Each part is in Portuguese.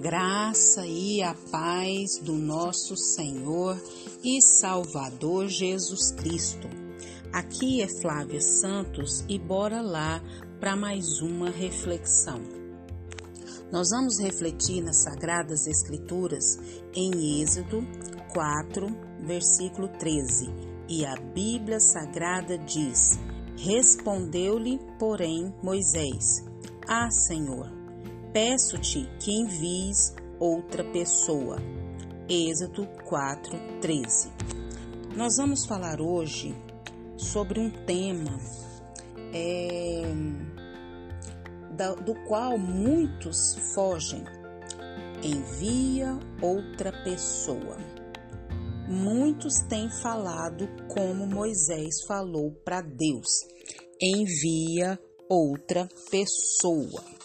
graça e a paz do nosso Senhor e Salvador Jesus Cristo. Aqui é Flávia Santos e bora lá para mais uma reflexão. Nós vamos refletir nas Sagradas Escrituras em Êxodo 4, versículo 13. E a Bíblia Sagrada diz: Respondeu-lhe, porém, Moisés: Ah, Senhor, Peço-te que envies outra pessoa. Êxodo 4:13. Nós vamos falar hoje sobre um tema é, do qual muitos fogem. Envia outra pessoa. Muitos têm falado como Moisés falou para Deus: envia outra pessoa.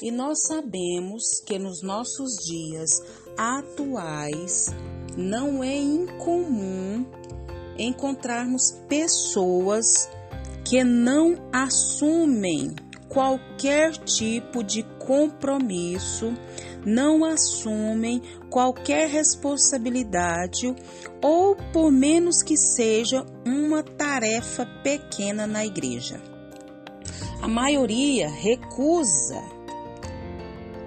E nós sabemos que nos nossos dias atuais não é incomum encontrarmos pessoas que não assumem qualquer tipo de compromisso, não assumem qualquer responsabilidade ou, por menos que seja, uma tarefa pequena na igreja. A maioria recusa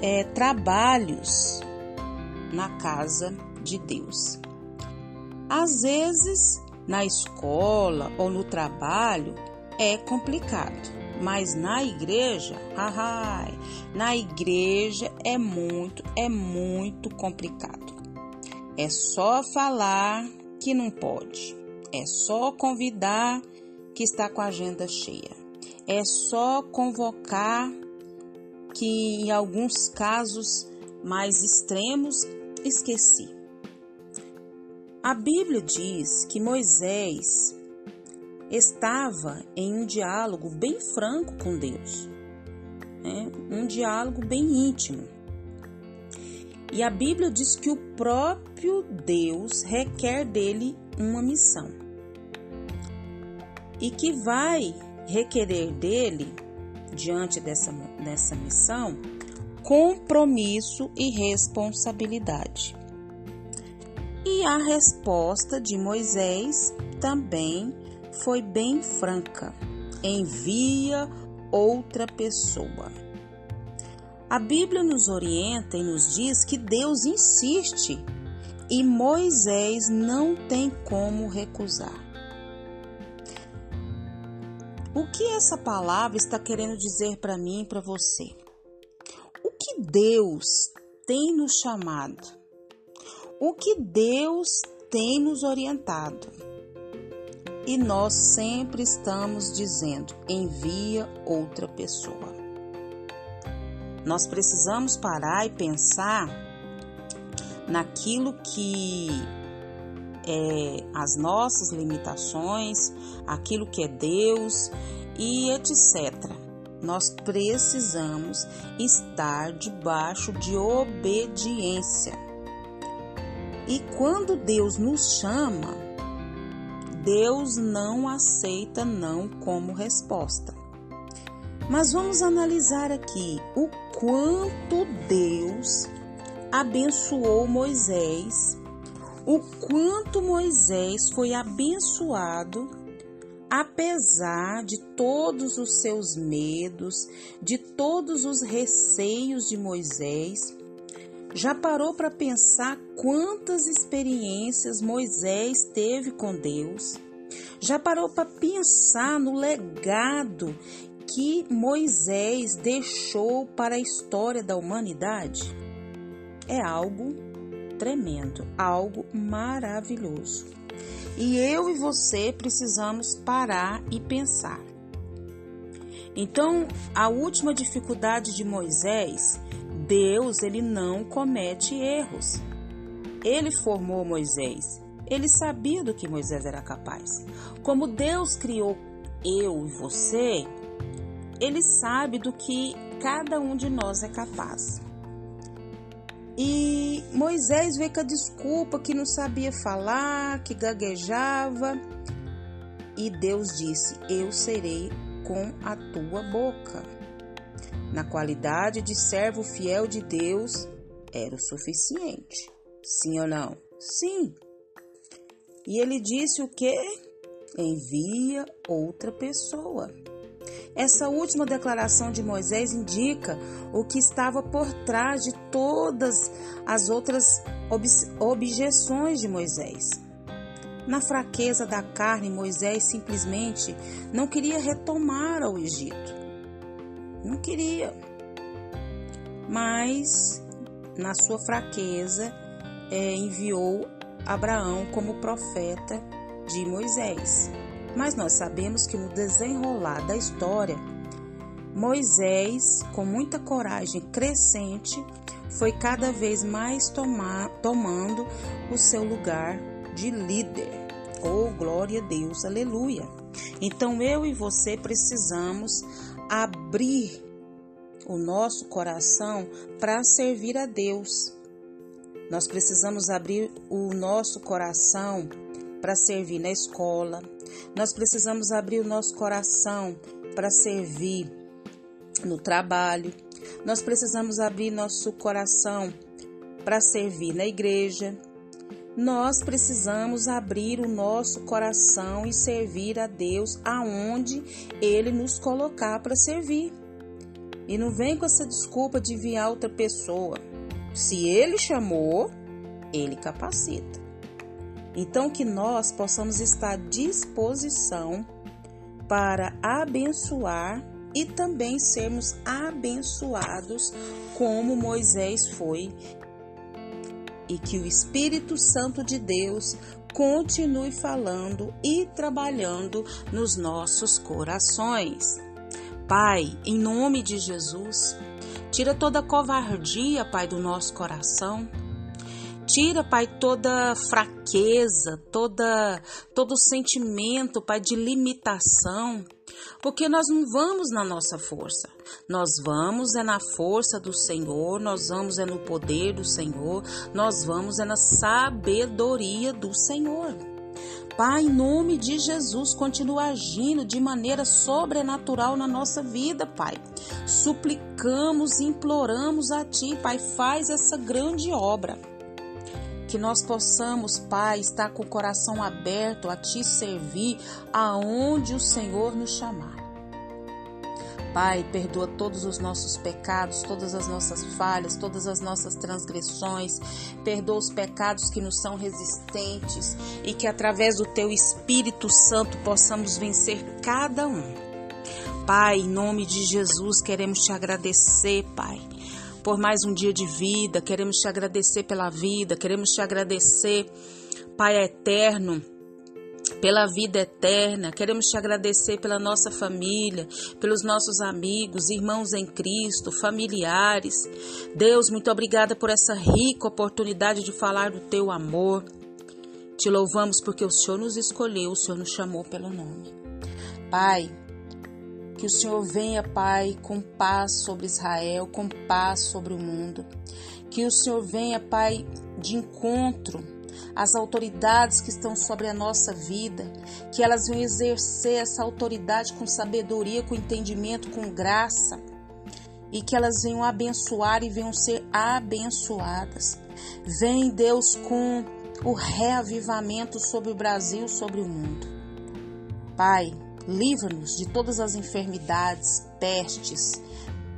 é, trabalhos na casa de Deus. Às vezes, na escola ou no trabalho é complicado, mas na igreja, ai, na igreja é muito, é muito complicado. É só falar que não pode, é só convidar que está com a agenda cheia, é só convocar que em alguns casos mais extremos esqueci. A Bíblia diz que Moisés estava em um diálogo bem franco com Deus, né? um diálogo bem íntimo. E a Bíblia diz que o próprio Deus requer dele uma missão e que vai requerer dele diante dessa, dessa missão compromisso e responsabilidade. E a resposta de Moisés também foi bem franca: envia outra pessoa. A Bíblia nos orienta e nos diz que Deus insiste e Moisés não tem como recusar. O que essa palavra está querendo dizer para mim e para você? O que Deus tem nos chamado? O que Deus tem nos orientado? E nós sempre estamos dizendo: envia outra pessoa. Nós precisamos parar e pensar naquilo que é, as nossas limitações, aquilo que é Deus e etc. Nós precisamos estar debaixo de obediência. E quando Deus nos chama, Deus não aceita não como resposta. Mas vamos analisar aqui o quanto Deus abençoou Moisés o quanto Moisés foi abençoado, apesar de todos os seus medos, de todos os receios de Moisés. Já parou para pensar quantas experiências Moisés teve com Deus? Já parou para pensar no legado que Moisés deixou para a história da humanidade? É algo tremendo, algo maravilhoso. E eu e você precisamos parar e pensar. Então, a última dificuldade de Moisés, Deus, ele não comete erros. Ele formou Moisés. Ele sabia do que Moisés era capaz. Como Deus criou eu e você, ele sabe do que cada um de nós é capaz. E Moisés veio com a desculpa que não sabia falar, que gaguejava. E Deus disse: Eu serei com a tua boca. Na qualidade de servo fiel de Deus, era o suficiente. Sim ou não? Sim. E ele disse o que? Envia outra pessoa. Essa última declaração de Moisés indica o que estava por trás de todas as outras objeções de Moisés. Na fraqueza da carne, Moisés simplesmente não queria retomar ao Egito. Não queria. Mas, na sua fraqueza, é, enviou Abraão como profeta de Moisés. Mas nós sabemos que no desenrolar da história, Moisés, com muita coragem crescente, foi cada vez mais tomar, tomando o seu lugar de líder. Oh, glória a Deus, aleluia! Então eu e você precisamos abrir o nosso coração para servir a Deus. Nós precisamos abrir o nosso coração para servir na escola. Nós precisamos abrir o nosso coração para servir no trabalho. Nós precisamos abrir nosso coração para servir na igreja. Nós precisamos abrir o nosso coração e servir a Deus aonde Ele nos colocar para servir. E não vem com essa desculpa de enviar outra pessoa. Se Ele chamou, Ele capacita. Então, que nós possamos estar à disposição para abençoar e também sermos abençoados como Moisés foi. E que o Espírito Santo de Deus continue falando e trabalhando nos nossos corações. Pai, em nome de Jesus, tira toda covardia, Pai, do nosso coração Tira, Pai, toda fraqueza, toda todo sentimento, Pai, de limitação, porque nós não vamos na nossa força. Nós vamos é na força do Senhor, nós vamos é no poder do Senhor, nós vamos é na sabedoria do Senhor. Pai, em nome de Jesus, continua agindo de maneira sobrenatural na nossa vida, Pai. Suplicamos, imploramos a Ti, Pai, faz essa grande obra que nós possamos, Pai, estar com o coração aberto a Te servir aonde o Senhor nos chamar. Pai, perdoa todos os nossos pecados, todas as nossas falhas, todas as nossas transgressões. Perdoa os pecados que nos são resistentes e que através do Teu Espírito Santo possamos vencer cada um. Pai, em nome de Jesus, queremos te agradecer, Pai por mais um dia de vida, queremos te agradecer pela vida, queremos te agradecer, Pai eterno, pela vida eterna. Queremos te agradecer pela nossa família, pelos nossos amigos, irmãos em Cristo, familiares. Deus, muito obrigada por essa rica oportunidade de falar do teu amor. Te louvamos porque o Senhor nos escolheu, o Senhor nos chamou pelo nome. Pai, que o Senhor venha, Pai, com paz sobre Israel, com paz sobre o mundo. Que o Senhor venha, Pai, de encontro às autoridades que estão sobre a nossa vida, que elas venham exercer essa autoridade com sabedoria, com entendimento, com graça, e que elas venham abençoar e venham ser abençoadas. Vem, Deus, com o reavivamento sobre o Brasil, sobre o mundo. Pai, Livra-nos de todas as enfermidades, pestes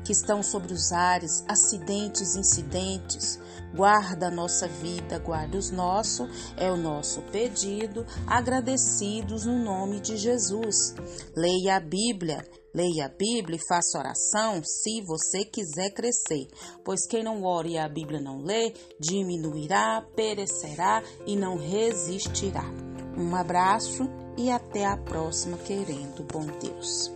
que estão sobre os ares, acidentes, incidentes. Guarda a nossa vida, guarda os nossos, é o nosso pedido, agradecidos no nome de Jesus. Leia a Bíblia, leia a Bíblia e faça oração se você quiser crescer, pois quem não ora e a Bíblia não lê, diminuirá, perecerá e não resistirá. Um abraço e até a próxima, querendo bom Deus.